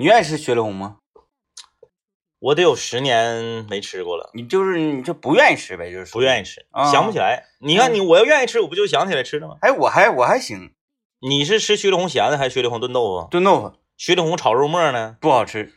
你愿意吃雪里红吗？我得有十年没吃过了，你就是你就不愿意吃呗，就是不愿意吃，啊想不起来。你看你，我要愿意吃，我不就想起来吃了吗？哎，我还我还行，你是吃雪里红咸的还是雪里红炖豆腐？炖豆腐雪里红炒肉末呢？不好吃，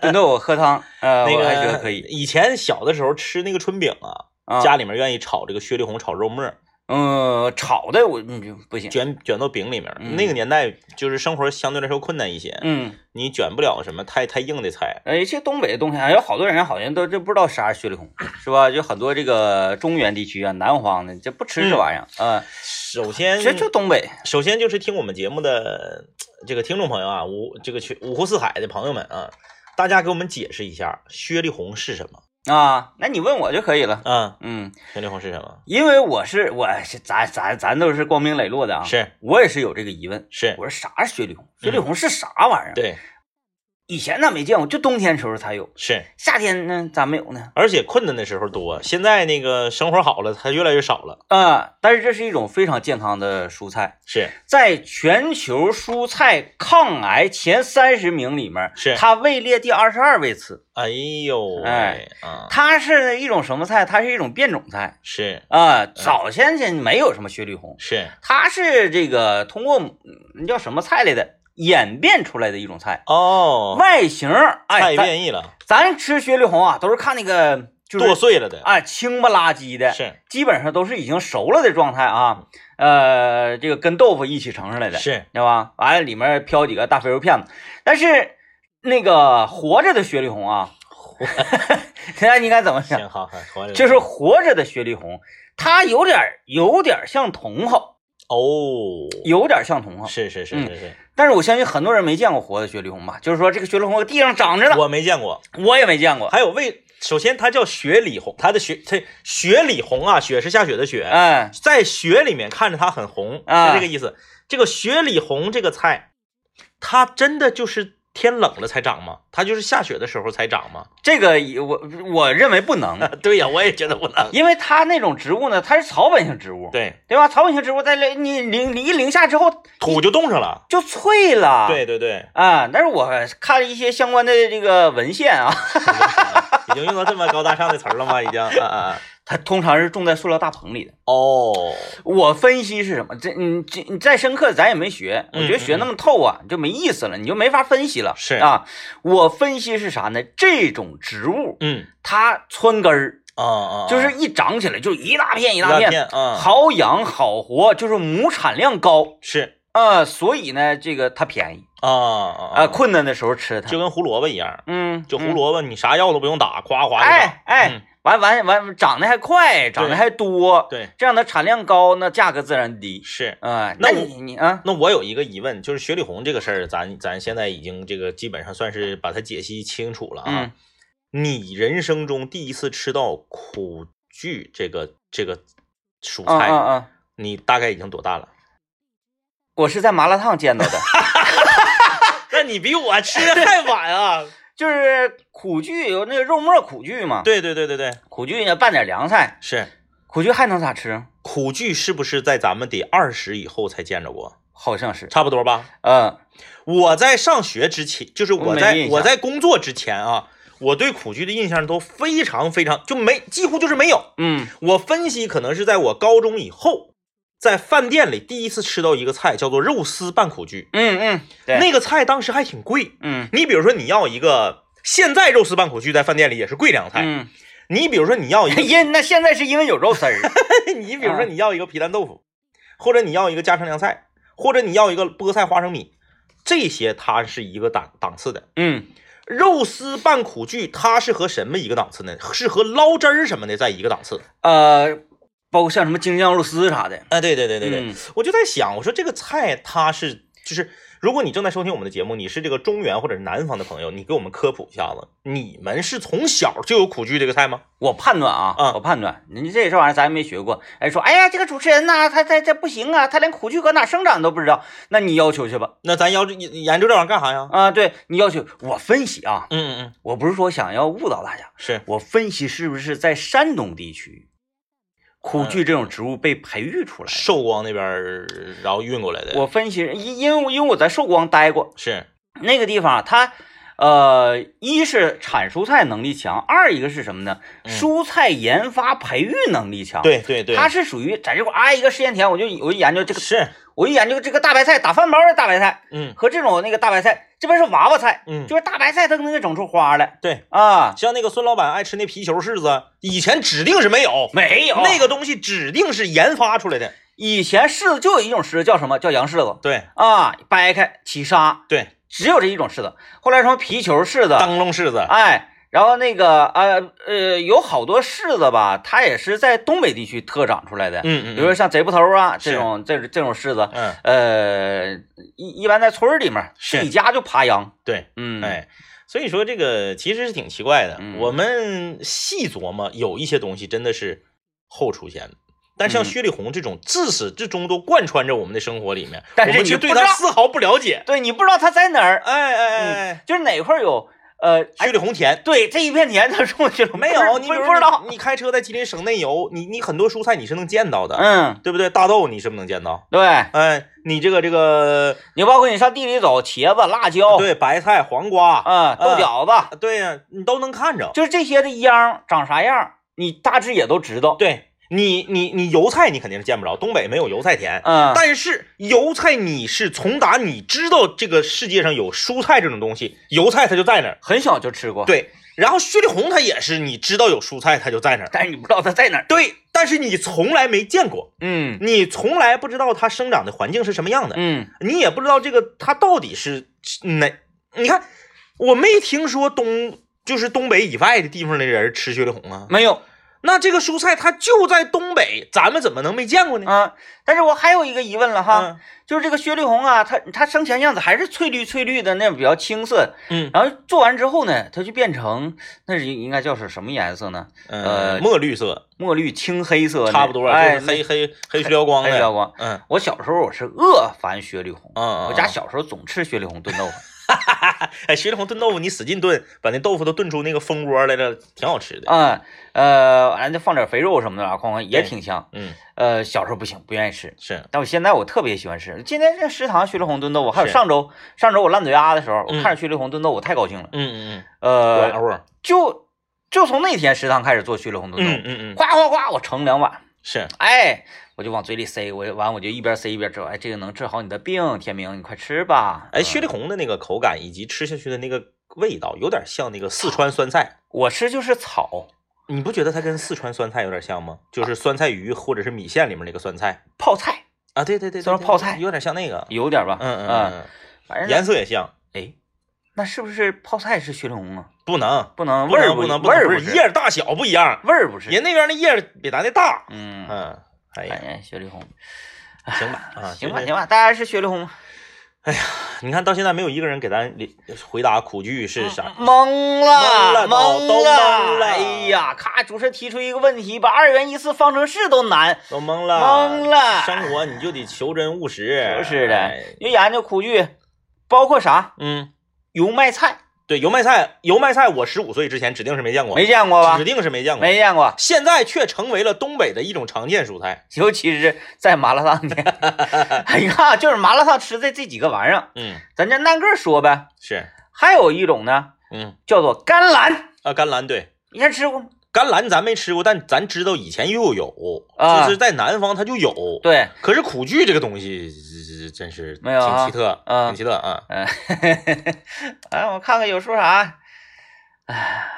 炖豆腐喝汤，呃，那我还觉得可以。以前小的时候吃那个春饼啊，啊，家里面愿意炒这个雪里红炒肉末，嗯炒的我嗯就不行。卷卷到饼里面。嗯那个年代就是生活相对来说困难一些，嗯，你卷不了什么太太硬的菜。哎，这东北的东西啊，有好多人好像都这不知道啥是雪里红，是吧？就很多这个中原地区啊、南方的，这不吃这玩意儿啊。首先，这就东北，首先就是听我们节目的这个听众朋友啊，五这个去五湖四海的朋友们啊，大家给我们解释一下雪里红是什么？啊，那你问我就可以了。嗯，嗯，雪里红是什么？因为我是我是咱咱咱都是光明磊落的啊，是我也是有这个疑问。是，我说啥是雪里红？雪里红是啥玩意儿？，对，以前咱没见过，就冬天时候才有，是，夏天呢咋没有呢？而且困难的时候多，现在那个生活好了，它越来越少了。啊，但是这是一种非常健康的蔬菜，是在全球蔬菜抗癌前三十名里面，是它位列第二十二位次。哎呦喂哎啊，它是一种什么菜？它是一种变种菜是啊。早先前没有什么雪里红，是它是这个通过嗯叫什么菜来的演变出来的一种菜，哦，外形哎，太咱变异了，咱吃雪里红啊，都是看那个就是剁碎了的，哎青不拉几的，是基本上都是已经熟了的状态啊。呃，这个跟豆腐一起盛上来的，是对吧？完了里面飘几个大肥肉片子，但是那个活着的雪里红啊，现在 你该怎么想？好，活着就是活着的雪里红，它有点有点像茼蒿，哦，有点像茼蒿。是是是嗯是是，但是我相信很多人没见过活的雪里红吧？就是说这个雪里红地上长着呢，我没见过。我也没见过。还有为，首先它叫雪里红，它的雪，它雪里红啊，雪是下雪的雪，哎，在雪里面看着它很红，啊是这个意思。这个雪里红这个菜，它真的就是天冷了才长吗？它就是下雪的时候才长吗？这个也我我认为不能，对呀，我也觉得不能。因为它那种植物呢，它是草本性植物，对，对吧？草本性植物在零你零你一零下之后土就冻上了。就脆了，对对对，啊。但是我看了一些相关的这个文献啊，已经用到这么高大上的词儿了吗？已经啊啊啊！它通常是种在塑料大棚里的。哦，我分析是什么？这你这你再深刻咱也没学，我觉得嗯学那么透啊，就没意思了，你就没法分析了。是啊，我分析是啥呢？这种植物嗯它窜根儿，啊啊，就是一长起来就一大片一一大片，啊，好养好活，就是亩产量高是啊、所以呢，这个它便宜啊啊啊、困难的时候吃它。就跟胡萝卜一样，嗯，就胡嗯萝卜你啥药都不用打，夸夸。哎哎嗯，完完完，长得还快，长得还多，对，这样的产量高，那价格自然低。是。啊、那我你你啊，那我有一个疑问，就是雪里红这个事儿，咱咱现在已经这个基本上算是把它解析清楚了啊。嗯你人生中第一次吃到苦苣这个这个蔬啊菜，啊啊！你大概已经多大了？我是在麻辣烫见到的，那你比我吃的还晚啊！就是苦苣有那个肉末苦苣嘛，对对对对对，苦苣呢拌点凉菜，是。苦苣还能咋吃？苦苣是不是在咱们得二十以后才见着过？好像是，差不多吧。嗯我在上学之前，就是我在没印象。我在工作之前啊，我对苦苣的印象都非常非常就没几乎就是没有。嗯。我分析可能是在我高中以后，在饭店里第一次吃到一个菜叫做肉丝拌苦苣，嗯嗯，对，那个菜当时还挺贵。嗯。你比如说你要一个，现在肉丝拌苦苣在饭店里也是贵凉菜。嗯，你比如说你要一个，因那现在是因为有肉丝儿，你比如说你要一个皮蛋豆腐，或者你要一个家常凉菜，或者你要一个菠菜花生米，这些它是一个档档次的。嗯肉丝拌苦苣，它是和什么一个档次呢？是和捞汁儿什么的在一个档次。呃，包括像什么京酱肉丝啥的，啊，对对对对对，嗯我就在想，我说这个菜它是就是，如果你正在收听我们的节目，你是这个中原或者是南方的朋友，你给我们科普一下子，你们是从小就有苦苣这个菜吗？我判断啊，啊我判断，你这这玩意儿咱也没学过。哎，说，哎呀，这个主持人呐、他他他不行啊，他连苦苣搁哪生长都不知道。那你要求去吧。那咱要研究这玩意儿干啥呀？啊，对你要求，我分析啊，嗯嗯嗯，我不是说想要误导大家，是我分析是不是在山东地区，苦苣这种植物被培育出来。寿光那边儿然后运过来的。我分析，因因为因为我在寿光待过，是那个地方它。呃，一是产蔬菜能力强，二一个是什么呢？嗯蔬菜研发培育能力强。，对对对，它是属于在这块儿啊一个试验田，我就我就研究这个，是，我就研究这个大白菜打饭包的大白菜嗯和这种那个大白菜，这边是娃娃菜，嗯，就是大白菜它能给整出花来对，啊，像那个孙老板爱吃那皮球柿子，以前指定是没有，没有那个东西指定是研发出来的。以前柿子就有一种柿子叫什么叫洋柿子对啊，掰开起沙，对，只有这一种柿子。后来什么皮球柿子，灯笼柿子，哎，然后那个呃呃，有好多柿子吧，它也是在东北地区特长出来的，嗯嗯，比如说像贼捕头啊这种这这种柿子，嗯，呃，一一般在村儿里面是自己家就爬秧，对，嗯，，哎，所以说这个其实是挺奇怪的。嗯我们细琢磨，有一些东西真的是后出现的。但像嗯薛里红这种自始至终都贯穿着我们的生活里面，但是你不知道它丝毫不了解。对你不知道它在哪儿，哎哎哎哎，就是哪块儿有呃，哎薛里红田对这一片田它种去了没有，你不知道，你，你开车在吉林省内游，你你很多蔬菜你是能见到的，嗯，对不对？大豆你是不是能见到？对哎，你这个这个你包括你上地里走，茄子、辣椒，对白菜、黄瓜，嗯，豆角子，对呀、你都能看着。就是这些的秧长啥样，你大致也都知道，对你，你你油菜你肯定是见不着，东北没有油菜田。嗯，但是油菜你是从打你知道这个世界上有蔬菜这种东西，油菜它就在那儿。很小就吃过，，对，然后薛里红它也是，你知道有蔬菜它就在那儿。但是你不知道它在哪儿，对，但是你从来没见过，嗯你从来不知道它生长的环境是什么样的，嗯，你也不知道这个它到底是哪。你看，我没听说东就是东北以外的地方的人吃薛里红啊。没有，那这个蔬菜它就在东北，咱们怎么能没见过呢？啊，但是我还有一个疑问了哈，嗯就是这个薛绿红啊，它它生前样子还是翠绿翠绿的那种比较青色，嗯然后做完之后呢，它就变成那是应应该叫是什么颜色呢？呃，呃墨绿色，墨绿青黑色，差不多，哎，就是黑黑黑去撩光的。黑撩光。嗯我小时候我是恶烦雪里红，嗯，我家小时候总吃雪里红炖豆腐。哎，徐丽红炖豆腐，你使劲炖，把那豆腐都炖出那个蜂窝来了，挺好吃的。嗯，呃，完了再放点肥肉什么的啊，哐哐也挺香。嗯，呃，小时候不行，不愿意吃，是，但我现在我特别喜欢吃。今天这食堂徐丽红炖豆腐，还有上周上周我烂嘴丫的时候，我嗯看着徐丽红炖豆腐，我太高兴了。嗯嗯呃，就就从那天食堂开始做徐丽红炖豆腐，嗯嗯嗯，哗哗哗，我盛两碗，是，哎，我就往嘴里塞，我完我就一边塞一边吃，哎，这个能治好你的病，天明你快吃吧。哎，嗯薛里红的那个口感以及吃下去的那个味道，有点像那个四川酸菜。我吃就是草你不觉得它跟四川酸菜有点像吗？就是酸菜鱼或者是米线里面那个酸菜泡菜，啊，对对对，对对酸泡菜有点像那个。有点吧？嗯嗯嗯，嗯反正嗯，颜色也像。哎，那是不是泡菜是雪里红啊？不能，不能，味儿，不能，味儿不不是叶儿大小不一样，味儿不是。人那边的叶儿比咱的大。嗯，嗯，哎呀雪里红，行吧，啊，行吧行吧，大家是雪里红哎呀？你看到现在没有一个人给咱回答苦剧是啥。懵了懵了，懵了哎呀，咔，主持人提出一个问题，把二元一次方程式都难，都懵了，懵了生活你就得求真务实，就是的哎。就研究苦剧，包括啥嗯，油麦菜，对，油麦菜，油麦菜，我十五岁之前指定是没见过，没见过吧？指？定是没见过，没见过，现在却成为了东北的一种常见蔬菜。尤其是在麻辣烫店，哎呀，就是麻辣烫吃的这几个玩意儿，嗯，咱就按个说呗。是，还有一种呢，嗯。叫做甘蓝，啊，甘蓝对。以前吃过吗？甘蓝咱没吃过，但咱知道以前又有，啊。就是在南方它就有。，对，可是苦苣这个东西是真是没有啊挺奇特，啊挺奇特啊。嗯，哎，我看看有说啥，哎，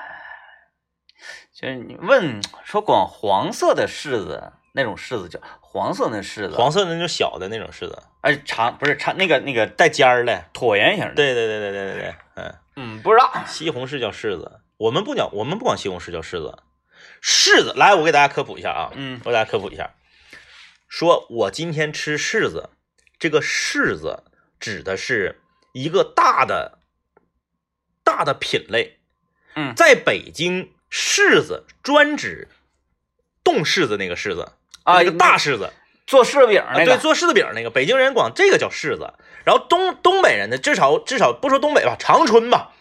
就是你问说光黄色的柿子，那种柿子叫黄色那柿子，黄色的那种小的那种柿子，哎长不是长那个那个带尖儿的。椭圆形的，，对对对对对对对，嗯，嗯，不知道，西红柿叫柿子，我们不讲，我们不管西红柿叫柿子，柿子。来，我给大家科普一下啊，嗯我给大家科普一下，说我今天吃柿子，这个柿子指的是一个大的大的品类，嗯在北京，柿子专指冻柿子那个柿子啊那个大柿子。做柿子饼啊，那个，对，做柿子饼那个，北京人管这个叫柿子，然后东东北人呢，至少至少不说东北吧，长春吧，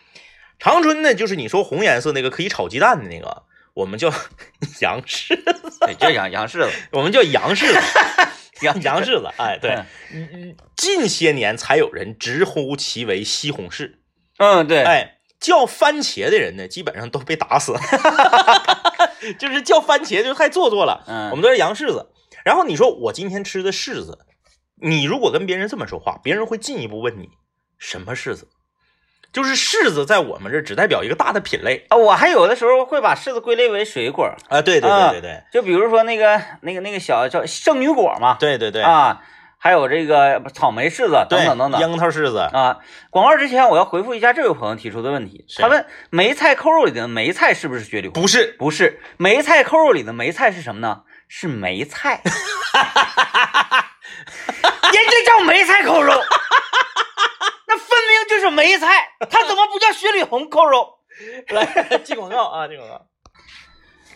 长春呢就是你说红颜色那个可以炒鸡蛋的那个，我们叫 洋柿子，对，叫洋洋柿子，我们叫洋柿子。洋洋柿子，哎，对。嗯，嗯近些年才有人直呼其为西红柿，嗯，对，哎，叫番茄的人呢，基本上都被打死，就是叫番茄就太做作了。嗯，我们都是洋柿子。然后你说我今天吃的柿子，你如果跟别人这么说话，别人会进一步问你什么柿子？就是柿子在我们这儿只代表一个大的品类啊，我还有的时候会把柿子归类为水果，啊，对对啊对对对就比如说那个那个那个小叫圣女果嘛，对对对，啊，还有这个草莓柿子等等等等。樱桃柿子，啊，广告之前我要回复一下这位朋友提出的问题，他问梅菜扣肉里的梅菜是不是雪里红？不是不是，梅菜扣肉里的梅菜是什么呢？是梅菜，人家叫梅菜扣肉，那分明就是梅菜，它怎么不叫雪里红扣肉？来进广告啊，进广告。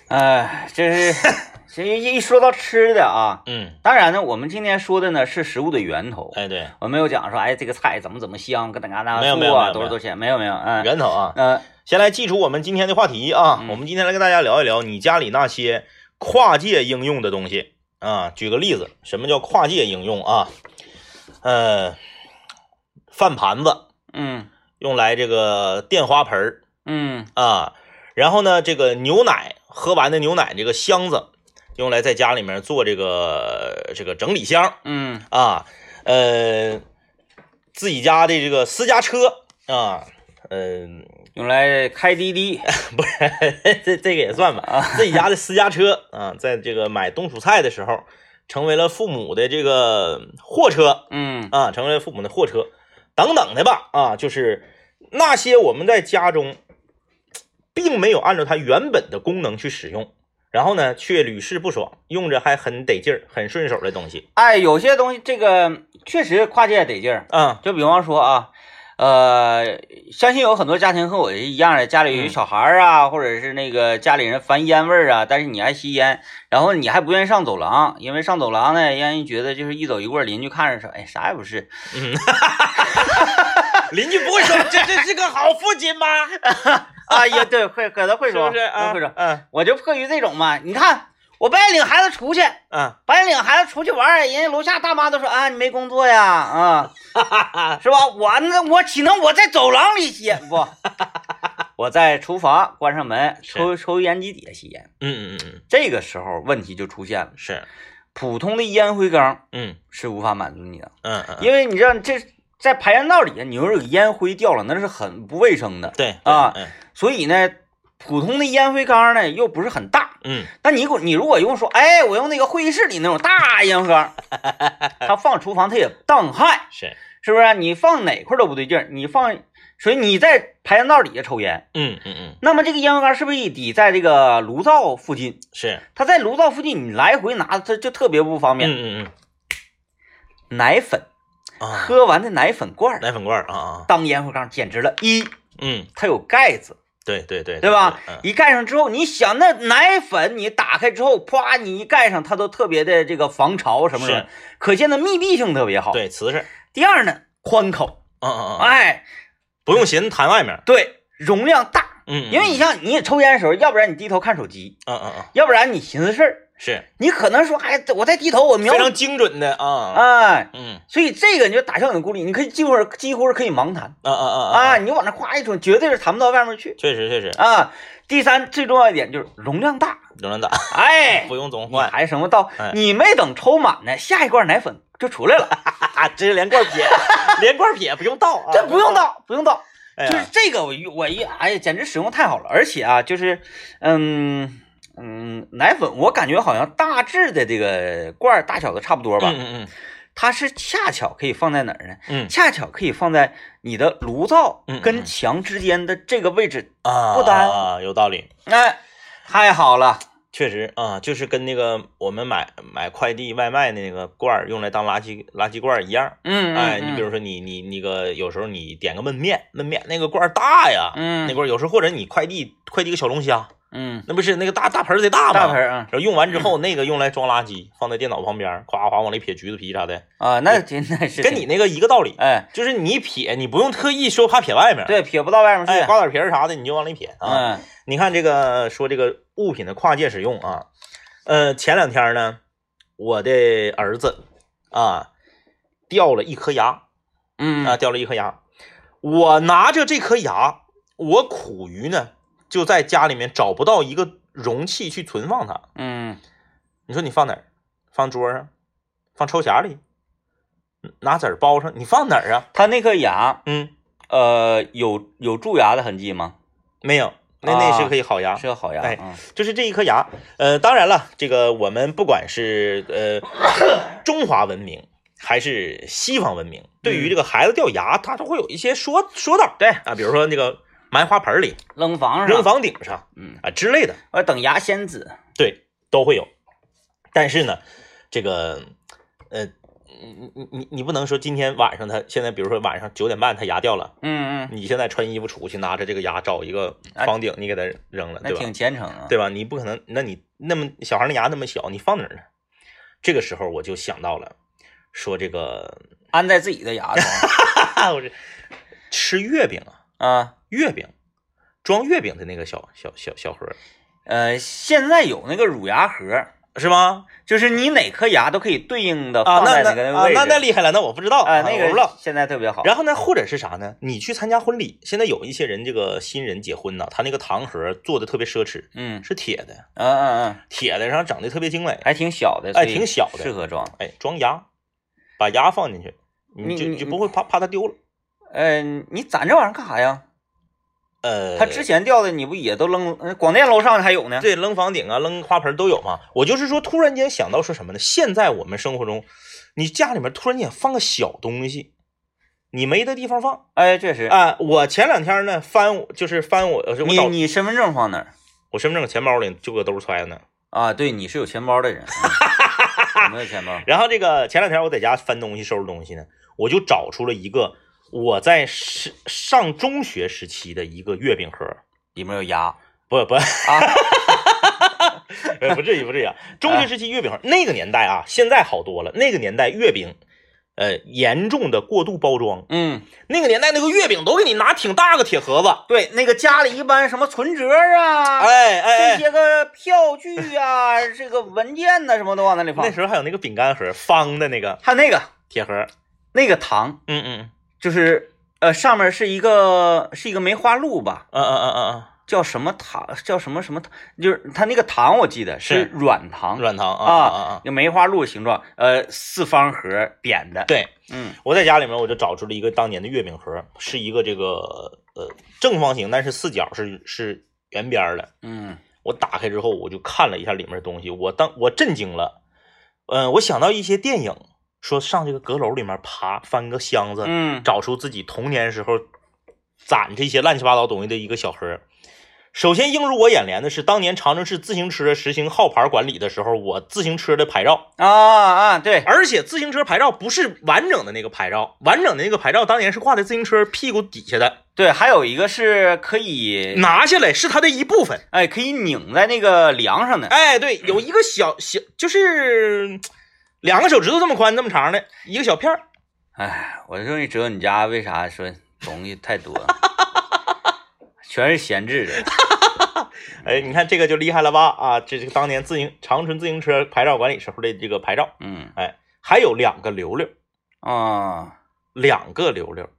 哎，这是这一一说到吃的啊，嗯，当然呢，我们今天说的呢是食物的源头，哎对，我没有讲说，哎，这个菜怎么怎么香，搁哪嘎达没有没有没有多少多少钱，没有没有，嗯源头啊。嗯先来记住我们今天的话题啊，嗯我们今天来跟大家聊一聊你家里那些跨界应用的东西啊。举个例子，什么叫跨界应用啊？呃，饭盘子嗯。用来这个垫花盆儿。嗯。啊，然后呢，这个牛奶喝完的牛奶这个箱子用来在家里面做这个这个整理箱。嗯。啊，呃，自己家的这个私家车。啊，嗯、用来开滴滴。不是，这这个也算吧。啊，自己家的私家车啊，在这个买冬储菜的时候，成为了父母的这个货车。嗯。啊，成为了父母的货车等等的吧啊，就是那些我们在家中并没有按照它原本的功能去使用，然后呢却屡试不爽，用着还很得劲儿、很顺手的东西哎，有些东西这个确实跨界得劲儿，嗯，就比方说啊。呃，相信有很多家庭和我一样的，家里有嗯小孩儿啊，或者是那个家里人烦烟味儿啊，但是你爱吸烟，然后你还不愿意上走廊，因为上走廊呢，让人觉得就是一走一过，邻居看着说，哎，啥也不是，嗯，邻居不会说这这是个好父亲吗？啊，也对，会可能会说，是不是啊？会说，嗯我就迫于这种嘛，你看我白天领孩子出去，嗯白天领孩子出去玩，人家楼下大妈都说啊，你没工作呀，啊，是吧？我那我岂能我在走廊里吸烟不？我在厨房关上门，抽抽烟机底下吸烟。嗯嗯嗯嗯，这个时候问题就出现了，是，普通的烟灰缸嗯是无法满足你的，嗯嗯，因为你知道这在排烟道里，你要是有烟灰掉了，那是很不卫生的。对啊嗯所以呢，普通的烟灰缸呢又不是很大，嗯那你给我你如果用说，哎，我用那个会议室里那种大烟灰缸，它放厨房它也挡害，是，是不是？你放哪块都不对劲儿，你放，所以你在排烟道底下抽烟，嗯嗯嗯那么这个烟灰缸是不是得在这个炉灶附近？是，它在炉灶附近，你来回拿它就特别不方便。嗯嗯奶粉，喝完的奶粉罐奶粉罐啊啊，当烟灰缸简直了，一嗯，它有盖子，对对对，对吧？嗯。一盖上之后，你想那奶粉你打开之后，啪，你一盖上，它都特别的这个防潮什么的，可见的密闭性特别好。，对瓷实，第二呢，宽口，嗯嗯嗯，哎，不用寻思弹外面，对，容量大。嗯，因为你像你也抽烟的时候，要不然你低头看手机，嗯嗯嗯。要不然你寻思事儿，是。你可能说，哎，我在低头，我瞄非，常精准的啊，哎，嗯。所以这个你就打消你的顾虑，你可以几乎几乎是可以盲弹啊啊啊啊，，你往那夸一冲，绝对是弹不到外面去。确实确实，啊。第三，最重要一点就是容量大，容量大，哎，不用总你换，还什么到哎。你没等抽满呢，下一罐奶粉就出来了，啊，这是连罐撇，连罐撇不用倒啊，这不用，倒，不用倒，就是这个我一我一哎呀，简直使用太好了，而且啊，就是嗯嗯，奶粉我感觉好像大致的这个罐儿大小都差不多吧，嗯嗯它是恰巧可以放在哪儿呢？嗯恰巧可以放在你的炉灶跟墙之间的这个位置，啊，不单啊，有道理。哎，太好了，确实啊，就是跟那个我们买买快递外卖的那个罐儿用来当垃圾垃圾罐儿一样。嗯，哎，你比如说你你那个有时候你点个焖面，焖面那个罐儿大呀，嗯那罐儿有时候或者你快递快递个小龙虾，嗯，那不是那个大大盆儿得大吗？大盆儿啊然后用完之后，那个用来装垃圾，放在电脑旁边儿，夸夸往里撇橘子皮啥的，啊，那真的是跟你那个一个道理。哎，就是你撇，你不用特意说怕撇外面，，对，撇不到外面去，瓜子皮儿啥的你就往里撇啊。嗯你看这个说这个物品的跨界使用啊，呃，前两天呢，我的儿子啊，掉了一颗牙嗯啊，掉了一颗牙。我拿着这颗牙，我苦于呢，就在家里面找不到一个容器去存放它。嗯你说你放哪儿？放桌上？放抽匣里？拿纸儿包上？你放哪儿啊？它那颗牙，嗯，呃，有有蛀牙的痕迹吗？没有，那那是啊可以好牙。是个好牙，哎嗯就是这一颗牙，呃，当然了，这个我们不管是呃 中华文明还是西方文明，对于这个孩子掉牙，他都会有一些说说道，对，啊，比如说那个埋花盆里、扔房上，扔，房顶上嗯，啊之类的，我等牙仙子，对，都会有。但是呢，这个呃，你你你你不能说今天晚上他现在，比如说晚上九点半他牙掉了，嗯嗯，你现在穿衣服出去，拿着这个牙找一个啊。房顶，你给他扔了，对吧？那挺虔诚啊，对吧？你不可能，那你那么小孩的牙那么小，你放哪儿呢？这个时候我就想到了，说这个，安在自己的牙上 我这吃月饼啊，啊。月饼装月饼的那个小小小小盒，呃，现在有那个乳牙盒，是吗？就是你哪颗牙都可以对应的啊，放在那那啊个位置。那那厉害了，那我不知道，哎，啊那我不知道个。现在特别好。然后呢，或者是啥呢？你去参加婚礼，现在有一些人这个新人结婚呢，他那个糖盒做的特别奢侈，嗯是铁的，嗯嗯嗯，铁的，然后整的特别精美，还挺小的，哎，挺小的，适合装。哎，装牙，把牙放进去，你就你你就不会怕怕它丢了。嗯，你攒这玩意儿干啥呀？呃，他之前掉的你不也都扔？呃广电楼上还有呢。对扔房顶啊、扔花盆都有嘛。我就是说，突然间想到说什么呢？现在我们生活中，你家里面突然间放个小东西，你没的地方放哎，确实。啊。我前两天呢翻，就是翻我，呃我你你身份证放哪儿我身份证钱包里就搁兜揣着呢。啊？对，你是有钱包的人。嗯我没有钱包。然后这个前两天我在家翻东西、收拾东西呢，我就找出了一个我在上上中学时期的一个月饼盒。里面有牙不不，啊。呃，不至于，不至于啊。中学时期月饼盒，那个年代啊，现在好多了。那个年代月饼，呃，严重的过度包装。嗯，那个年代那个月饼都给你拿挺大个铁盒子，对，那个家里一般什么存折啊，哎哎哎，这些个票据啊，这个文件呐、什么都往那里放。那时候还有那个饼干盒，方的那个还有那个铁盒。那个糖，嗯嗯就是呃上面是一个是一个梅花鹿吧，嗯嗯嗯嗯嗯叫什么糖？叫什么什么糖？就是它那个糖我记得是是软糖嗯，软糖啊啊啊啊！就梅花鹿形状，呃，四方盒扁的。，对，嗯我在家里面我就找出了一个当年的月饼盒，是一个这个呃正方形，但是四角是是圆边的。嗯我打开之后，我就看了一下里面的东西，我当我震惊了。嗯、我想到一些电影，说上这个阁楼里面爬，翻个箱子，嗯找出自己童年时候攒这些乱七八糟东西的一个小盒。首先映入我眼帘的是，当年长春市自行车实行号牌管理的时候，我自行车的牌照，啊啊，对，而且自行车牌照不是完整的那个牌照，完整的那个牌照当年是挂在自行车屁股底下的，对，还有一个是可以，拿下来是它的一部分。哎，可以拧在那个梁上的。哎，对，有一个小小，就是嗯两个手指头这么宽、这么长的一个小片儿。哎，我终于知道你家为啥说东西太多，全是闲置的。哎，你看这个就厉害了吧？啊，这是当年自行长春自行车牌照管理时候的这个牌照。嗯哎，还有两个溜溜，啊，两个溜溜，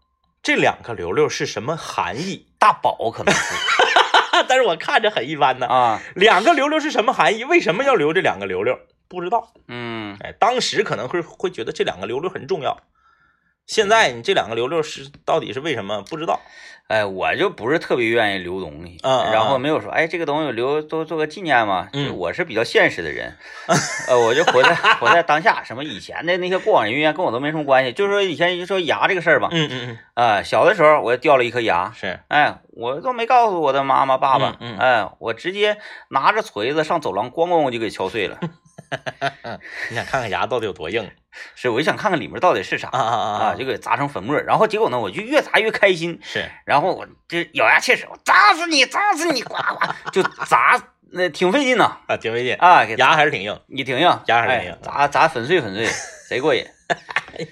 这两个溜溜是什么含义？大宝可能是 但是我看着很一般呢。啊，两个溜溜是什么含义？为什么要留这两个溜溜？不知道。嗯，哎，当时可能会会觉得这两个溜溜很重要。现在你这两个溜溜是到底是为什么？不知道。哎，我就不是特别愿意留东西，然后嗯没有说，哎，这个东西留都做个纪念嘛。我是比较现实的人，呃，我就活在活在当下，什么以前的那些过往人员跟我都没什么关系。就是说以前就说牙这个事儿吧，嗯嗯嗯，啊、小的时候我掉了一颗牙，是。哎，我都没告诉我的妈妈爸爸，嗯嗯哎，我直接拿着锤子上走廊，咣咣我就给敲碎了。你想看看牙到底有多硬 是，我就想看看里面到底是啥啊啊啊，就给砸成粉末。然后结果呢，我就越砸越开心，是，然后我就咬牙切齿，我砸死你，砸死你，呱呱就砸，那挺费劲呐啊，挺费劲，啊，给牙还是挺硬，你挺硬，哎牙还是挺硬砸砸粉碎粉碎，贼过瘾。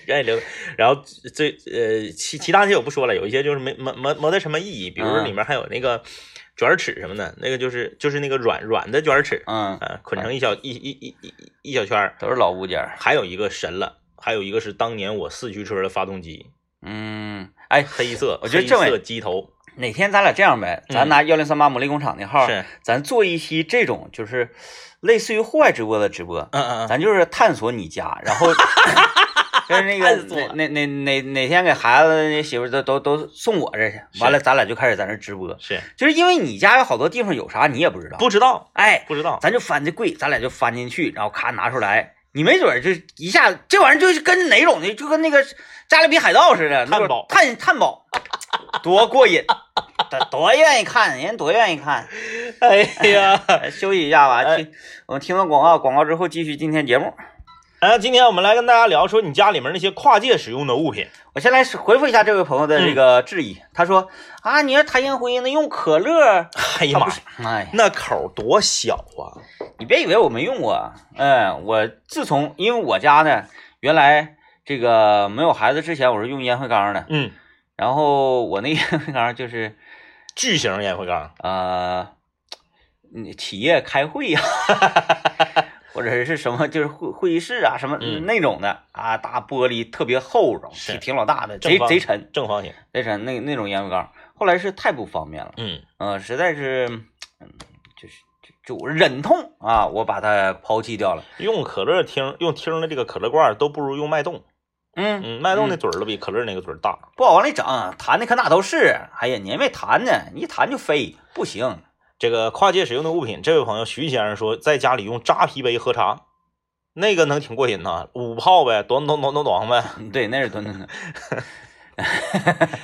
愿意留。然后这呃其其他那些我不说了，有一些就是没没没没得什么意义，比如说嗯里面还有那个卷尺什么的，那个就是就是那个软软的卷尺，嗯，啊，捆成一小一一一一一一小圈儿。都是老物件。还有一个神了，还有一个是当年我四驱车的发动机，嗯，哎，黑色，我觉得政委色机头哪天咱俩这样呗，咱嗯拿幺零三八魔力工厂那号，是，咱做一期这种就是类似于户外直播的直播，嗯嗯嗯，咱就是探索你家，然后 就是那个探索哪哪哪哪哪天给孩子那媳妇都都都送我这去，完了咱俩就开始在那直播，是就是因为你家有好多地方有啥你也不知道，不知道哎，不知道，咱就翻这柜，咱俩就翻进去，然后咔拿出来，你没准儿就一下这玩意儿就是跟哪种的，就跟那个加勒比海盗似的，探宝探探宝，多过瘾，多多愿意看，人多愿意看。哎呀，哎休息一下吧，哎听我们听完广告，广告之后继续今天节目。然后今天我们来跟大家聊说你家里面那些跨界使用的物品，我先来回复一下这位朋友的这个质疑，他说啊，你要弹烟灰，那用可乐，哎呀妈呀，哎，那口儿多小啊！你别以为我没用过，嗯，我自从因为我家呢，原来这个没有孩子之前，我是用烟灰缸的，嗯，然后我那烟灰缸就是巨型烟灰缸，呃，嗯企业开会呀、或者是什么，就是会会议室啊，什么嗯。那种的啊，大玻璃特别厚重，挺挺老大的，贼贼沉，正方形，贼沉，那那种烟灰缸，后来是太不方便了，嗯，嗯、实在是，嗯，就是就就忍痛啊，我把它抛弃掉了，用可乐听用听的这个可乐罐都不如用脉动，嗯。嗯，脉动那嘴儿都比可乐那个嘴儿大。不好往里整，弹的可哪都是，哎呀，你还没弹呢，你一弹就飞，不行，这个跨界使用的物品，这位朋友徐先生说，在家里用扎啤杯喝茶，那个能挺过瘾呐，五泡呗，咚咚咚咚咚呗，嗯对，那是蹲蹲的，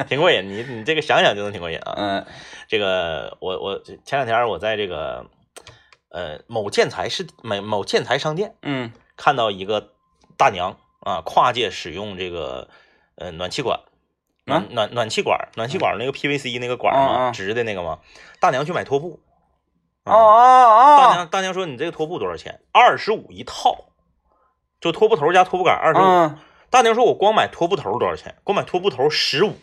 挺过瘾。你你这个想想就能挺过瘾啊。嗯这个我我前两天我在这个呃某建材是某某建材商店嗯看到一个大娘啊，跨界使用这个呃暖气管。暖暖暖气管，暖气管那个 PVC 那个管嗯嘛，嗯直的那个嘛，大娘去买拖布，哦哦哦，大娘大娘说你这个拖布多少钱？二十五一套，就拖布头加拖布杆二十五。嗯大娘说我光买拖布头多少钱？光买拖布头十五。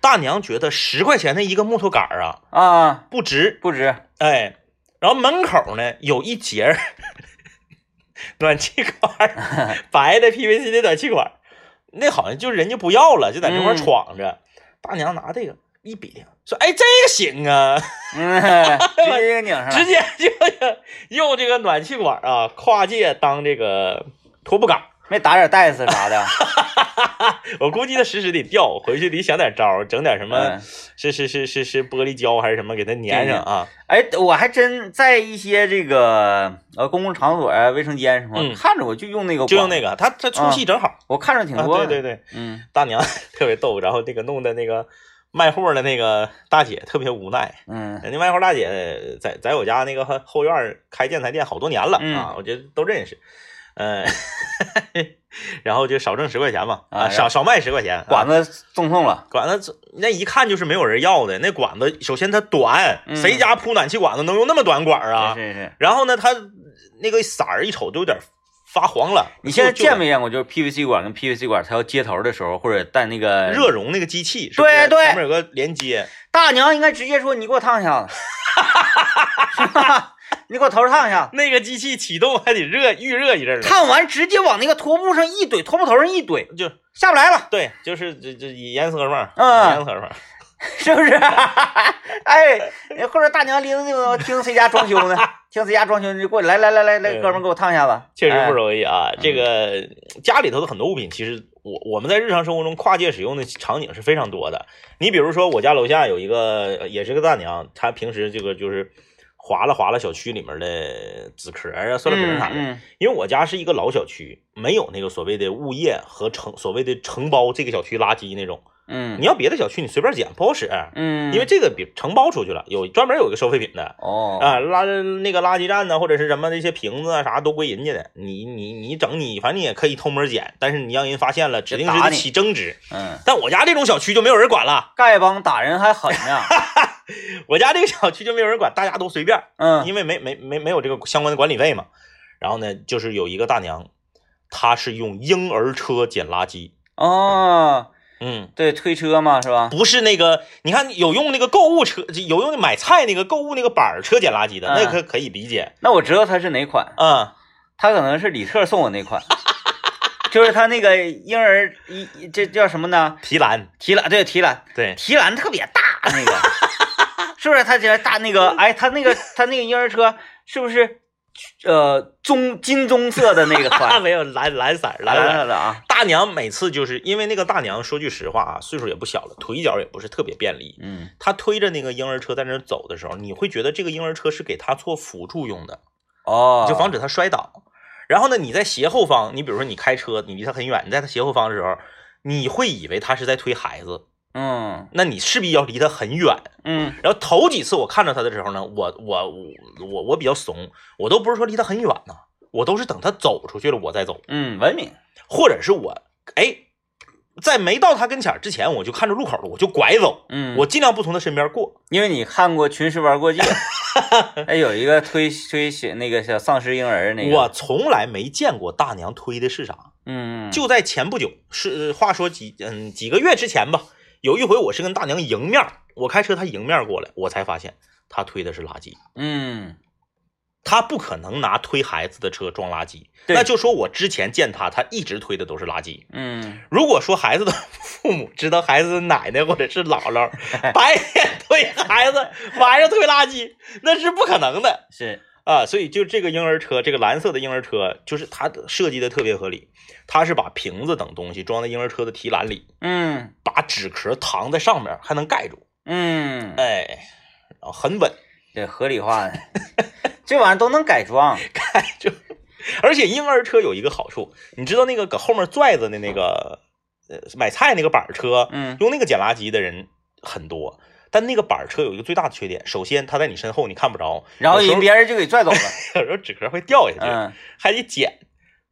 大娘觉得十块钱的一个木头杆儿啊啊，不值，不值，哎，然后门口呢有一节儿 暖气管儿，白的 PVC 的暖气管儿，那好像就人家不要了，就在这块闯着。大娘拿这个一比零，说：“哎，这个行啊，嗯，直接就拧上了，直接就用这个暖气管啊跨界当这个拖布杆。”没打点袋子啥的，我估计他时时得掉，回去得想点招，整点什么嗯，是是是是是玻璃胶还是什么给它粘上啊？哎，我还真在一些这个呃公共场所啊、卫生间什么，嗯看着我就用那个，就用那，个，它它粗细正好。我看着挺啊，多的，对对对，嗯大娘特别逗，然后那个弄的那个卖货的那个大姐特别无奈。嗯人家卖货大姐在在我家那个后后院开建材店好多年了嗯啊，我觉得都认识。嗯，然后就少挣十块钱嘛，啊少少卖十块钱。啊管子赠送了，管子那一看就是没有人要的，那管子首先它短，嗯谁家铺暖气管子能用那么短管啊？是是是。然后呢，它那个色儿一瞅就有点发黄了。你现在见没见过，就是 PVC 管跟 PVC 管它要接头的时候，或者带那个热熔那个机器？对对前面有个连接。大娘应该直接说你给我烫一下子？你给我头上烫一下，那个机器启动还得热预热一阵儿。烫完直接往那个拖布上一怼，拖布头上一怼，就下不来了，对，就是这这严丝合缝，嗯严丝合缝。是不是？哎，或者大娘拎着那个听谁家装修呢？听谁家装修你就过来，来来来来来，哥们儿给我烫一下子，确实不哎容易啊！嗯这个家里头的很多物品，其实我我们在日常生活中跨界使用的场景是非常多的。你比如说，我家楼下有一个呃也是个大娘，她平时这个就是划拉划拉小区里面的纸壳啊、塑料瓶啥的。嗯因为我家是一个老小区，没有那个所谓的物业和承所谓的承包这个小区垃圾那种。嗯。你要别的小区，你随便捡不好使，嗯，因为这个比承包出去了，有专门有一个收废品的。哦。啊，垃那个垃圾站呢，或者是什么那些瓶子啊啥都归人家的，你你你整你，反正你也可以偷摸捡，但是你让人发现了，指定是起争执。嗯，但我家这种小区就没有人管了，丐帮打人还狠呢，我家这个小区就没有人管，大家都随便，嗯。因为没没没没有这个相关的管理费嘛。然后呢，就是有一个大娘，她是用婴儿车捡垃圾，哦，嗯，对，推车嘛是吧？不是那个，你看有用那个购物车，有用买菜那个购物那个板儿车捡垃圾的，嗯。那可可以理解，那我知道它是哪款，嗯。它可能是李特送我那款，就是他那个婴儿一这叫什么呢？提篮，提篮，对，提篮，对，提篮特别大，那个。是不是？他这大那个，哎，他那个他那个婴儿车是不是呃棕金棕色的那个款？没有蓝蓝色儿，蓝蓝。色的啊，大娘每次就是因为那个大娘，说句实话啊，岁数也不小了，腿脚也不是特别便利。嗯她推着那个婴儿车在那走的时候，你会觉得这个婴儿车是给她做辅助用的，哦，就防止她摔倒。然后呢，你在斜后方，你比如说你开车，你离她很远，你在她斜后方的时候，你会以为她是在推孩子，嗯。那你势必要离他很远。嗯。然后头几次我看到他的时候呢，我我我我比较怂，我都不是说离他很远呢，我都是等他走出去了我再走，嗯，文明，或者是我哎，在没到他跟前儿之前，我就看着路口了，我就拐走，嗯，我尽量不从他身边过。因为你看过《群尸玩过界》，哎，有一个推推写那个小丧尸婴儿那个，我从来没见过大娘推的是啥，嗯。就在前不久，是话说几嗯几个月之前吧，有一回我是跟大娘迎面儿，我开车她迎面过来，我才发现她推的是垃圾。嗯她不可能拿推孩子的车装垃圾，对那就说我之前见她，她一直推的都是垃圾。嗯如果说孩子的 父母知道孩子的奶奶或者是姥姥白天推孩子，晚上推垃圾，那是不可能的是啊！所以就这个婴儿车，这个蓝色的婴儿车，就是它设计的特别合理，它是把瓶子等东西装在婴儿车的提篮里，嗯把纸壳藏在上面，还能盖住，嗯，哎，然后很稳，这合理化的，这玩意儿都能改装，盖住。而且婴儿车有一个好处，你知道那个搁后面拽着的那个呃买菜那个板车，嗯用那个捡垃圾的人很多。但那个板车有一个最大的缺点，首先它在你身后你看不着，然后有时候人别人就给拽走了，有时候纸壳会掉下去，嗯还得捡。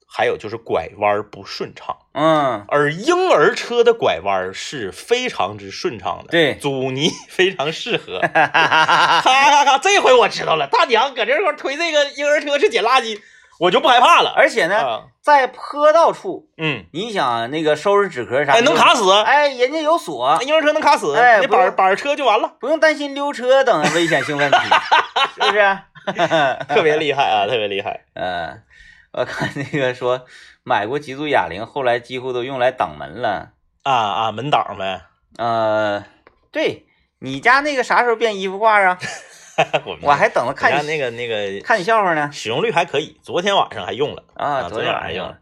还有就是拐弯不顺畅，嗯，而婴儿车的拐弯是非常之顺畅的，对阻尼非常适合。哈哈哈哈，咔咔咔，这回我知道了，大娘搁这块儿推这个婴儿车是捡垃圾，我就不害怕了。而且呢，啊，在坡道处，嗯，你想那个收拾纸壳啥，哎，能卡死，哎，人家有锁，婴儿车能卡死，哎板板车就完了，不用担心溜车等危险性问题，是不是？特别厉害啊，特别厉害。嗯，我看那个说买过几组哑铃，后来几乎都用来挡门了。啊啊，门挡呗，呃，对你家那个啥时候变衣服挂啊？我还等着看你那个那个看你笑话呢。使用率还可以，昨天晚上还用了啊，昨昨天晚上用天晚上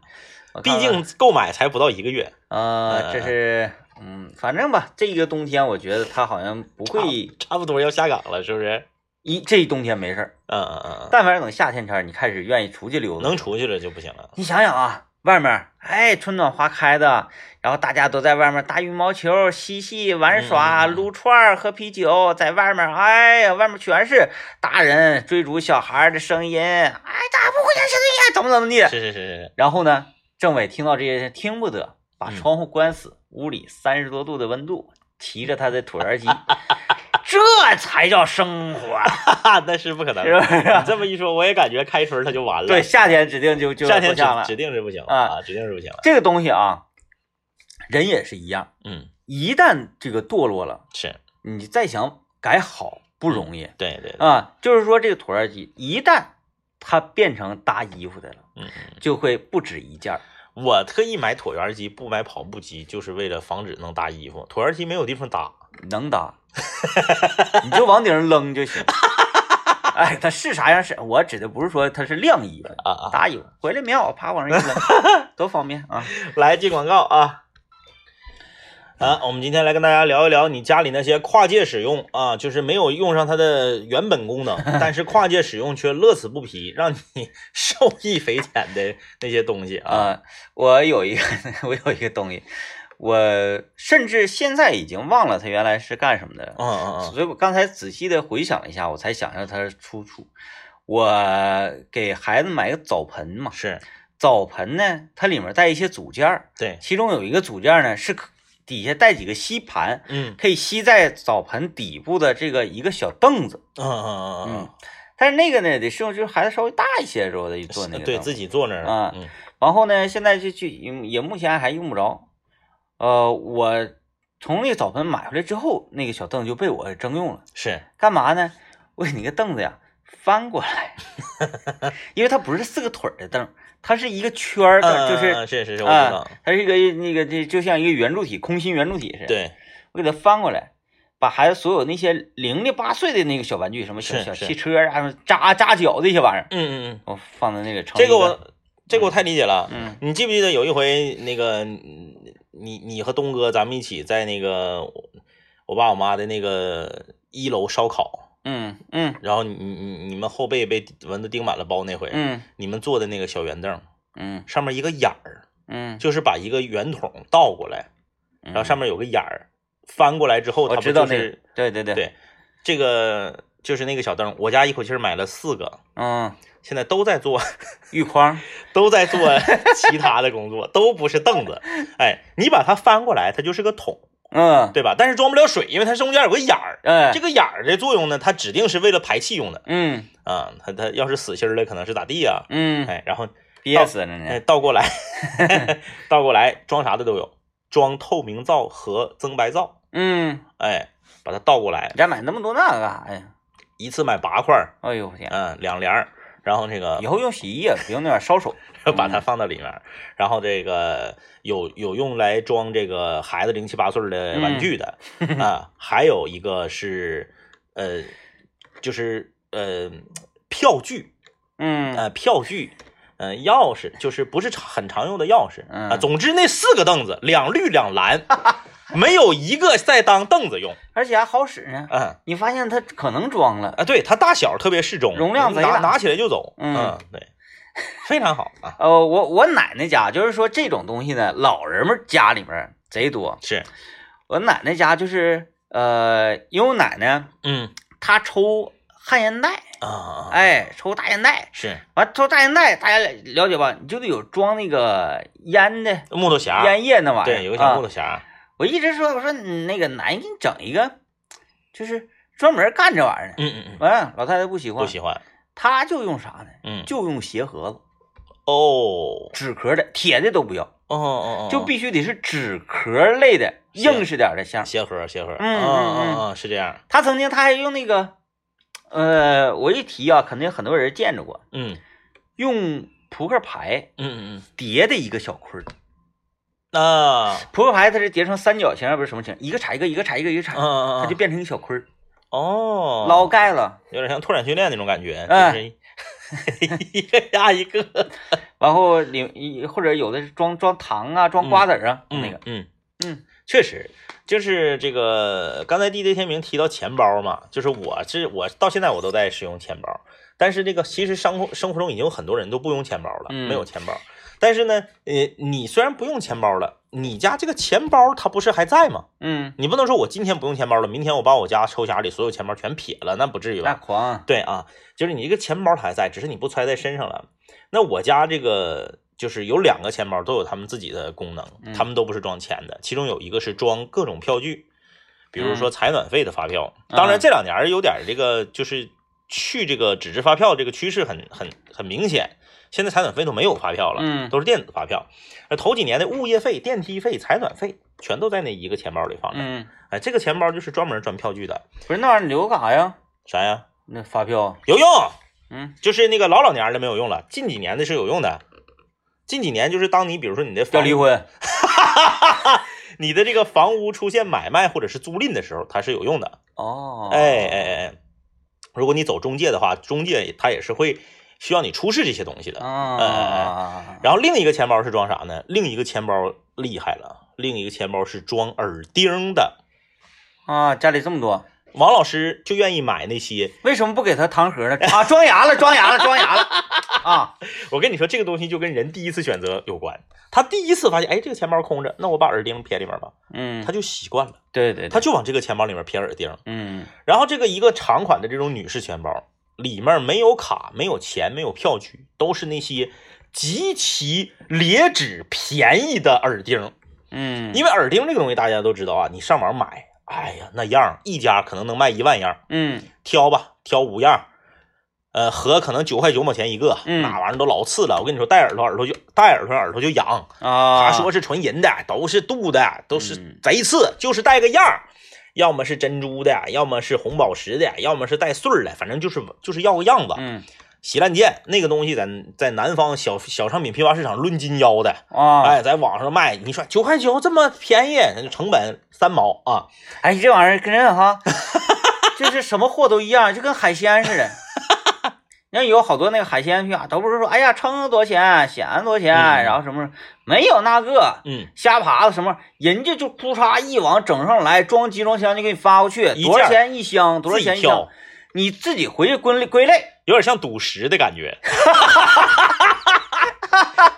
用了，毕竟购买才不到一个月，啊，这是嗯，反正吧，这个冬天我觉得它好像不会差不多要下岗了，是不是？一这一冬天没事儿，嗯嗯嗯嗯，但凡等夏天天儿你开始愿意出去溜达，能出去了就不行了。你想想啊，外面儿哎春暖花开的，然后大家都在外面打羽毛球、嬉戏玩耍、撸串儿、喝啤酒，在外面儿哎呀，外面全是大人追逐小孩的声音，哎，咋不回家写作业？怎么怎么地？是是是是，然后呢，政委听到这些听不得，把嗯窗户关死，屋里三十多度的温度，提着他的椭圆机，这才叫生活，哈哈，那是不可能。是不是？你这么一说，我也感觉开春它就完了。对，，夏天指定就就夏天不像了指。定是不行啊啊，指定是不行了。这个东西啊，人也是一样，嗯，一旦这个堕落了，是你再想改好不容易对对对，啊。就是说，这个椭圆机一旦它变成搭衣服的了，嗯嗯。就会不止一件。我特意买椭圆机，不买跑步机，就是为了防止能搭衣服。椭圆机没有地方搭，能搭，你就往顶上扔就行。哎，它是啥样是？我指的不是说它是晾衣服，啊啊！搭衣服，回来棉袄啪往上一扔，多方便啊！来进广告啊！啊，我们今天来跟大家聊一聊你家里那些跨界使用啊，就是没有用上它的原本功能，但是跨界使用却乐此不疲，让你受益匪浅的那些东西啊。啊，我有一个，我有一个东西，我甚至现在已经忘了它原来是干什么的了。嗯嗯嗯，所以我刚才仔细的回想了一下，我才想到它的出处。我给孩子买个澡盆嘛，是澡盆呢，它里面带一些组件儿，对，其中有一个组件呢是可底下带几个吸盘，嗯可以吸在澡盆底部的这个一个小凳子。嗯嗯嗯嗯，但是那个呢，得适用就是孩子稍微大一些的时候再去做那个，对自己坐那儿啊嗯然后呢，现在就就也也目前还用不着。呃，我从那个澡盆买回来之后，那个小凳就被我征用了。是干嘛呢？我给你个凳子呀，翻过来，因为它不是四个腿儿的凳，它是一个圈儿的，就是嗯是是是，我知道啊，，它是一个那个这就像一个圆柱体，空心圆柱体似的。，对，我给它翻过来，把孩子所有那些零的八碎的那个小玩具，什么小小汽车啊、扎扎脚这些玩意儿，嗯嗯嗯，我放在那个成这个我这个我太理解了。嗯你记不记得有一回那个嗯你你和东哥咱们一起在那个我爸我妈的那个一楼烧烤，嗯嗯。然后你你你你们后背被蚊子叮满了包那回，嗯你们坐的那个小圆凳嗯。上面一个眼儿，嗯，就是把一个圆筒倒过来，然然后上面有个眼儿，翻过来之后，我它不知道那是，对对对。对这个就是那个小凳，我家一口气儿买了四个，嗯，现在都在做浴筐，都在做其他的工作，都不是凳子。哎，你把它翻过来，它就是个桶，嗯对吧？但是装不了水，因为它中间有个眼儿。哎这个眼儿的作用呢，它指定是为了排气用的嗯啊。它它要是死心儿了，可能是咋地呀？嗯，哎，然后憋死了哎呢，倒过来，倒过来装啥的都有，装透明皂和增白皂。嗯，哎，把它倒过来你，家买那么多那干啥呀？一次买八块儿，哎呦我天，嗯，两帘儿，然后这个以后用洗衣液，不用那玩意儿烧手。把它放到里面儿，然后这个有有用来装这个孩子零七八岁的玩具的、啊，还有一个是呃，就是呃票据，嗯呃票据，呃钥匙，就是不是很常用的钥匙啊。嗯总之那四个凳子，两绿两蓝，没有一个在当凳子用。而且还好使呢。嗯。你发现它可能装了，啊，对，它大小特别适中，容量贼大。拿拿起来就走。嗯。对，非常好啊，呃，我我奶奶家就是说这种东西呢，老人们家里面贼多。是，我奶奶家就是呃，因为我奶奶嗯。她抽旱烟袋，啊啊，哎，抽大烟袋，是。完抽大烟袋，大家了解吧？你就得有装那个烟的木头匣，烟叶那玩意儿，对，有个小木啊头匣，我一直说，我说那个奶奶给你整一个，就是专门干这玩意儿的。嗯嗯嗯，完、老太太不喜欢，不喜欢，他就用啥呢？嗯，就用鞋盒子，哦纸壳的，铁的都不要，哦哦哦，就必须得是纸壳类的，硬实点的像。鞋盒鞋盒，嗯嗯嗯嗯嗯，是这样，他曾经他还用那个，呃，我一提啊，肯定很多人见着过，嗯用扑克牌嗯嗯叠的一个小盔儿。嗯，啊，扑克牌它是叠成三角形，不是什么形，一个插一个，一个插一个，一个插，嗯嗯嗯，它就变成一个小坤儿，哦，捞盖了。有点像拓展训练那种感觉，哎就是一个压 一个，然后里一或者有的是装装糖啊，装瓜子儿啊，那个，嗯。嗯，确实，就是这个刚才 DJ 天明提到钱包嘛，就是我是我到现在我都在使用钱包，但是这个其实生活生活中已经有很多人都不用钱包了，嗯。没有钱包。但是呢，呃，你虽然不用钱包了，你家这个钱包它不是还在吗？嗯，你不能说我今天不用钱包了，明天我把我家抽匣里所有钱包全撇了，那不至于吧？那狂，对啊，就是你这个钱包它还在，只是你不揣在身上了。那我家这个就是有两个钱包都有他们自己的功能，嗯他们都不是装钱的，其中有一个是装各种票据，比如说采暖费的发票。嗯当然这两年有点这个就是去这个纸质发票这个趋势很很很明显，现在采暖费都没有发票了，嗯都是电子发票。而头几年的物业费、电梯费、采暖费全都在那一个钱包里放着。嗯，哎，这个钱包就是专门装票据的，不是那玩意儿你留干啥呀？啥呀？那发票，有用。嗯，就是那个老老年的没有用了，近几年的是有用的。近几年就是当你比如说你的要离婚，你的这个房屋出现买卖或者是租赁的时候，它是有用的。哦，哎哎哎哎，如果你走中介的话，中介他也是会需要你出示这些东西的。啊，然后另一个钱包是装啥呢？另一个钱包厉害了，另一个钱包是装耳钉的。啊，家里这么多，王老师就愿意买那些。为什么不给他糖盒呢？啊，装牙了，装牙了，装牙了，啊，我跟你说，这个东西就跟人第一次选择有关。他第一次发现，哎，这个钱包空着，那我把耳钉撇里面吧，嗯他，就习惯了。对对，他就往这个钱包里面撇耳钉，嗯然后这个一个长款的这种女士钱包，里面没有卡、没有钱、没有票据，都是那些极其劣质、便宜的耳钉。嗯，因为耳钉这个东西大家都知道啊，你上网买，哎呀，那样一家可能能卖一万样，嗯挑吧，挑五样，呃，合可能九块九毛钱一个，嗯那玩意儿都老次了。我跟你说，戴耳朵耳朵就戴耳朵耳朵就痒，啊，他说是纯银的，都是镀的，都是嗯贼次，就是带个样儿，要么是珍珠的，要么是红宝石的，要么是带穗儿的，反正就是就是要个样子。嗯洗烂剑那个东西在在南方小小商品批发市场论斤腰的，啊，哎，在网上卖，你说九块九这么便宜，成本三毛啊，哎，这玩意儿跟人哈，就是什么货都一样，就跟海鲜似的。你看有好多那个海鲜去啊，都不是说哎呀称多少钱，显多少钱，嗯然后什么没有那个嗯，虾爬子什么，人家就扑嚓一网整上来，装集装箱就给你发过去，多少钱一箱，多少钱一箱挑，，你自己回去归类归类。有点像赌石的感觉。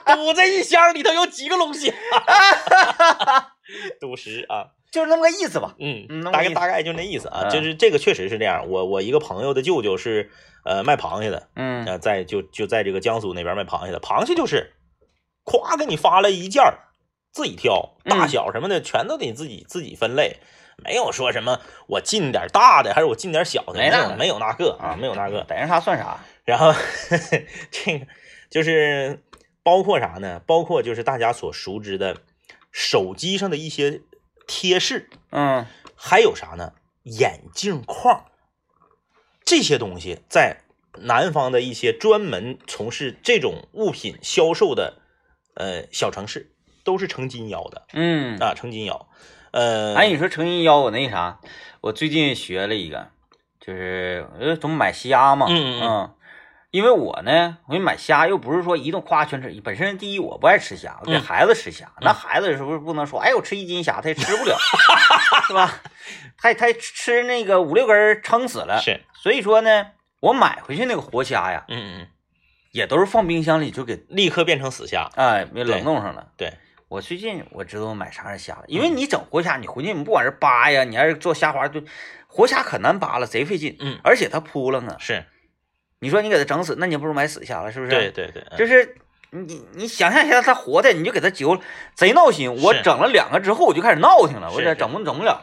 赌这一箱里头有几个龙虾？赌石啊，就是那么个意思吧。嗯大概大概就那意思啊，嗯就是这个确实是这样。我我一个朋友的舅舅是呃卖螃蟹的，嗯呃，在就就在这个江苏那边卖螃蟹的，螃蟹就是咵给你发了一件儿，自己挑，大嗯小什么的全都得自己自己分类，没有说什么我进点大的还是我进点小的，没没那个有没有那个啊，没有那个。逮上啥算啥。然后 这个就是包括啥呢？包括就是大家所熟知的手机上的一些贴饰，嗯。还有啥呢？眼镜框这些东西，在南方的一些专门从事这种物品销售的呃小城市，都是成斤腰的嗯，啊，成斤腰。呃，哎，你说成斤腰，我那啥，我最近学了一个，就是呃，怎么买虾嘛，嗯嗯。嗯因为我呢，我给你买虾又不是说一顿夸全吃，本身第一我不爱吃虾，我给嗯孩子吃虾，那孩子是不是不能说，哎，我吃一斤虾，他也吃不了，是吧？他他吃那个五六根撑死了，是，所以说呢，我买回去那个活虾呀，嗯嗯嗯，也都是放冰箱里就给立刻变成死虾。哎给冷冻上了。对，我最近我知道我买啥样虾了，因为你整活虾，你回去你不管是扒呀，你还是做虾滑，就活虾可难扒了，贼费劲，嗯，而且它扑棱啊。是，你说你给它整死，那你不如买死虾了，是不是？对，对对，嗯就是你你想象一下，它活的，你就给它揪，贼闹心。我整了两个之后，我就开始闹腾了，我这整不整不了。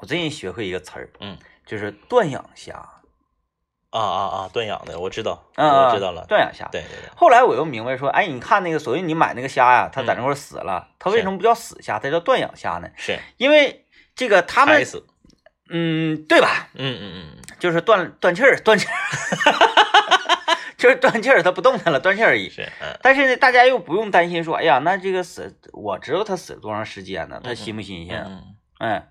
我最近学会一个词儿，嗯，就是断养虾。啊啊啊，断养的我知道，啊，我知道了。断养虾。对对对，后来我又明白说，哎，你看那个所谓你买那个虾呀，它在那块死了，它为什么不叫死虾，它叫断养虾呢？是因为这个他们。嗯，对吧？嗯嗯嗯，就是断断气儿，断气儿，就是断气儿，它不动弹了，断气儿而已。是，嗯但是呢，大家又不用担心说，哎呀，那这个死，我知道它死了多长时间呢，它新不新鲜？嗯，哎，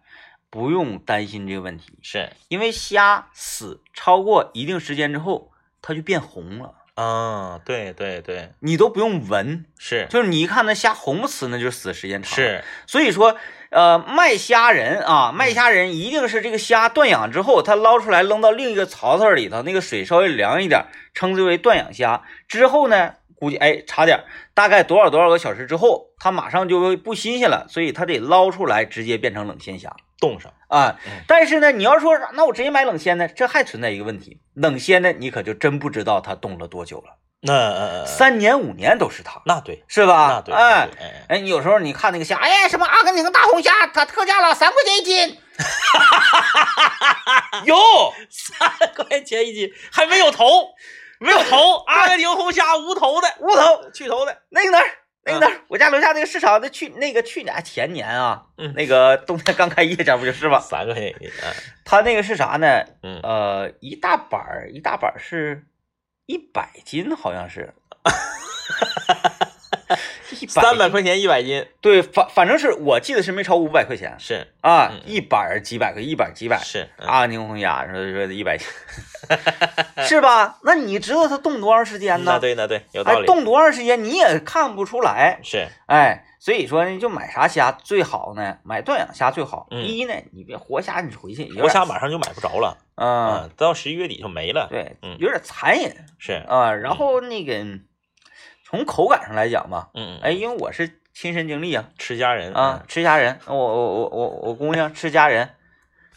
不用担心这个问题，是，因为虾死超过一定时间之后，它就变红了，啊，对对对，你都不用闻，是就是你一看那虾红不死，那就是死时间长。，是，所以说，呃，卖虾人啊，卖虾人一定是这个虾断养之后，它捞出来扔到另一个槽槽里头，那个水稍微凉一点，称之为断养虾。之后呢，估计哎差点，大概多少多少个小时之后，它马上就会不新鲜了，所以它得捞出来，直接变成冷鲜虾冻上。啊嗯。但是呢，你要说那我直接买冷鲜呢，这还存在一个问题，冷鲜呢，你可就真不知道它冻了多久了，那呃，三年五年都是它，那对，是吧？那对，哎。对，哎，哎，你有时候你看那个虾，哎，什么阿根廷大红虾，它特价了，三块钱一斤。有，三块钱一斤，还没有头，没有头，阿根廷红虾无头的，无头。去头的，那个哪儿，那个哪儿，我家楼下那个市场，那去那个去年前年啊，嗯。那个冬天刚开业这不就是吗？三块钱一斤，嗯。它那个是啥呢？嗯，呃，一大板儿，一大板儿是一百斤，好像是。三百块钱一百斤，对，反反正是我记得是没超五百块钱是啊嗯，一板几百块，一板几百，是，嗯阿根廷红虾说说一百斤，是吧？那你知道它冻多长时间呢？那对那对，有道哎，理，冻多长时间你也看不出来，是，哎，所以说呢，就买啥虾最好呢？买断养虾最好。嗯一呢，你别活虾，你回去活虾马上就买不着了，嗯，嗯，到十一月底就没了，对嗯，有点残忍是，啊。然后那个从口感上来讲吧，嗯，哎，因为我是亲身经历啊吃虾人啊，，吃虾仁，我我我我我姑娘吃虾仁，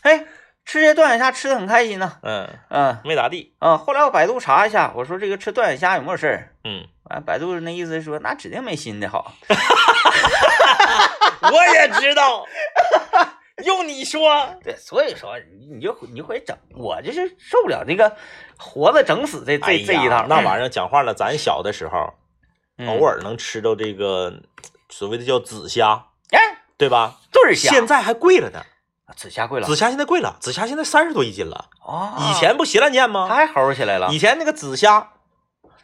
哎，吃这断养虾吃的很开心呢。嗯，嗯没咋地，啊，后来我百度查一下，我说这个吃断养虾有没有事儿？嗯，完，百度那意思是说，那指定没新的好。我也知道，用你说，对，所以说你你就你就会整，我就是受不了这个活的整死这这、哎这一套。那玩意儿讲话了，咱小的时候嗯偶尔能吃到这个所谓的叫紫虾，哎，对吧？对儿虾，现在还贵了呢，紫虾贵了紫虾现在贵了，紫虾现在三十多一斤了。哦，以前不稀烂贱吗？还齁起来了。以前那个紫虾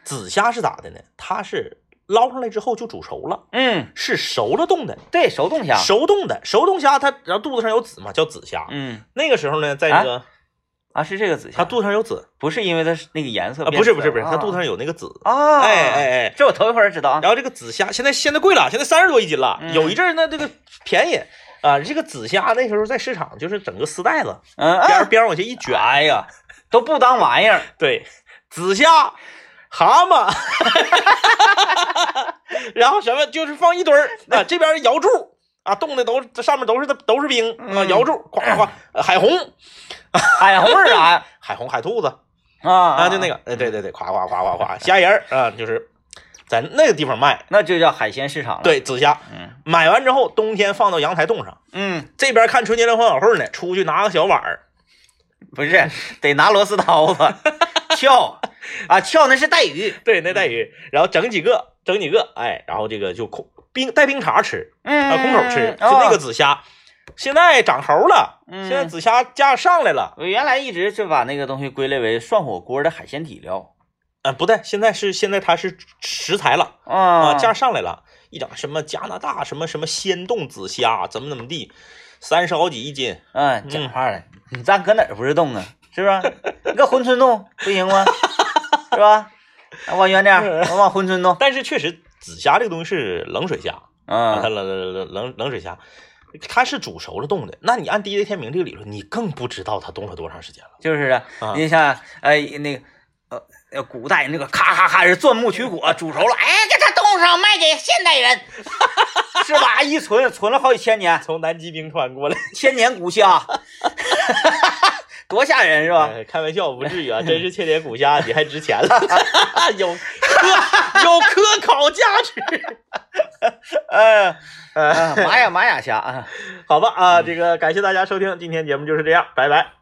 紫虾是咋的呢？它是捞上来之后就煮熟了，嗯，是熟了冻的，对，熟冻虾，熟冻的。熟冻虾，它然后肚子上有籽嘛，叫籽虾。嗯。那个时候呢，在这个啊，是这个紫虾，它肚子上有籽。不是因为它是那个颜色啊，不是不是不是，它肚子上有那个籽。啊，哎哎哎，这我头一回知道啊，然后这个紫虾现在现在贵了，现在三十多一斤了。嗯。有一阵儿那，这个便宜。啊。这个紫虾那时候在市场就是整个丝带子，嗯啊，边儿边儿往下一卷，哎呀，都不当玩意儿，对，紫虾、蛤蟆，然后什么就是放一堆儿啊，这边摇柱啊，冻的都这上面都是的都是冰啊，嗯瑶柱夸夸夸，呃海虹、海虹是啥呀？海虹、海兔子啊啊，就那，个，哎，对对对，夸夸夸夸夸，虾仁儿啊，就是在那个地方卖。那就叫海鲜市场了。，对，紫虾嗯买完之后，冬天放到阳台冻上。嗯，这边看春节联欢晚会呢，出去拿个小碗儿，不是，得拿螺丝刀子 撬啊，撬那是带鱼，对，那带鱼，然后整几个，整几个，哎，然后这个就空冰带冰碴吃，嗯啊，空口吃，就哦那个紫虾。现在长猴了，嗯现在紫虾价上来了，我原来一直就把那个东西归类为涮火锅的海鲜底料啊，不对，现在是现在它是食材了啊啊，价上来了，一整什么加拿大什么什么鲜冻紫虾，怎么怎么地，三十好几一斤，嗯，讲话了，你咱搁哪儿不是冻啊？是不是？你搁珲春弄不行吗？是吧？往远点儿，我往珲春弄。但是确实紫虾这个东西是冷水虾，啊，嗯，冷冷冷冷冷水虾，它是煮熟了冻的。那你按第一天明这个理论，你更不知道它冻了多长时间了。就是啊啊，你像哎那个呃呃古代那个咔咔咔是钻木取火 煮熟了，哎，给它冻上卖给现代人，是吧？一存存了好几千年，从南极冰川过来，千年古虾，多吓人是吧？哎开玩笑不至于啊，真是千年古虾，你还值钱了，有科有科考价值。嗯、呃，啊，玛雅玛雅虾啊。好吧啊，这个感谢大家收听，今天节目就是这样，拜拜。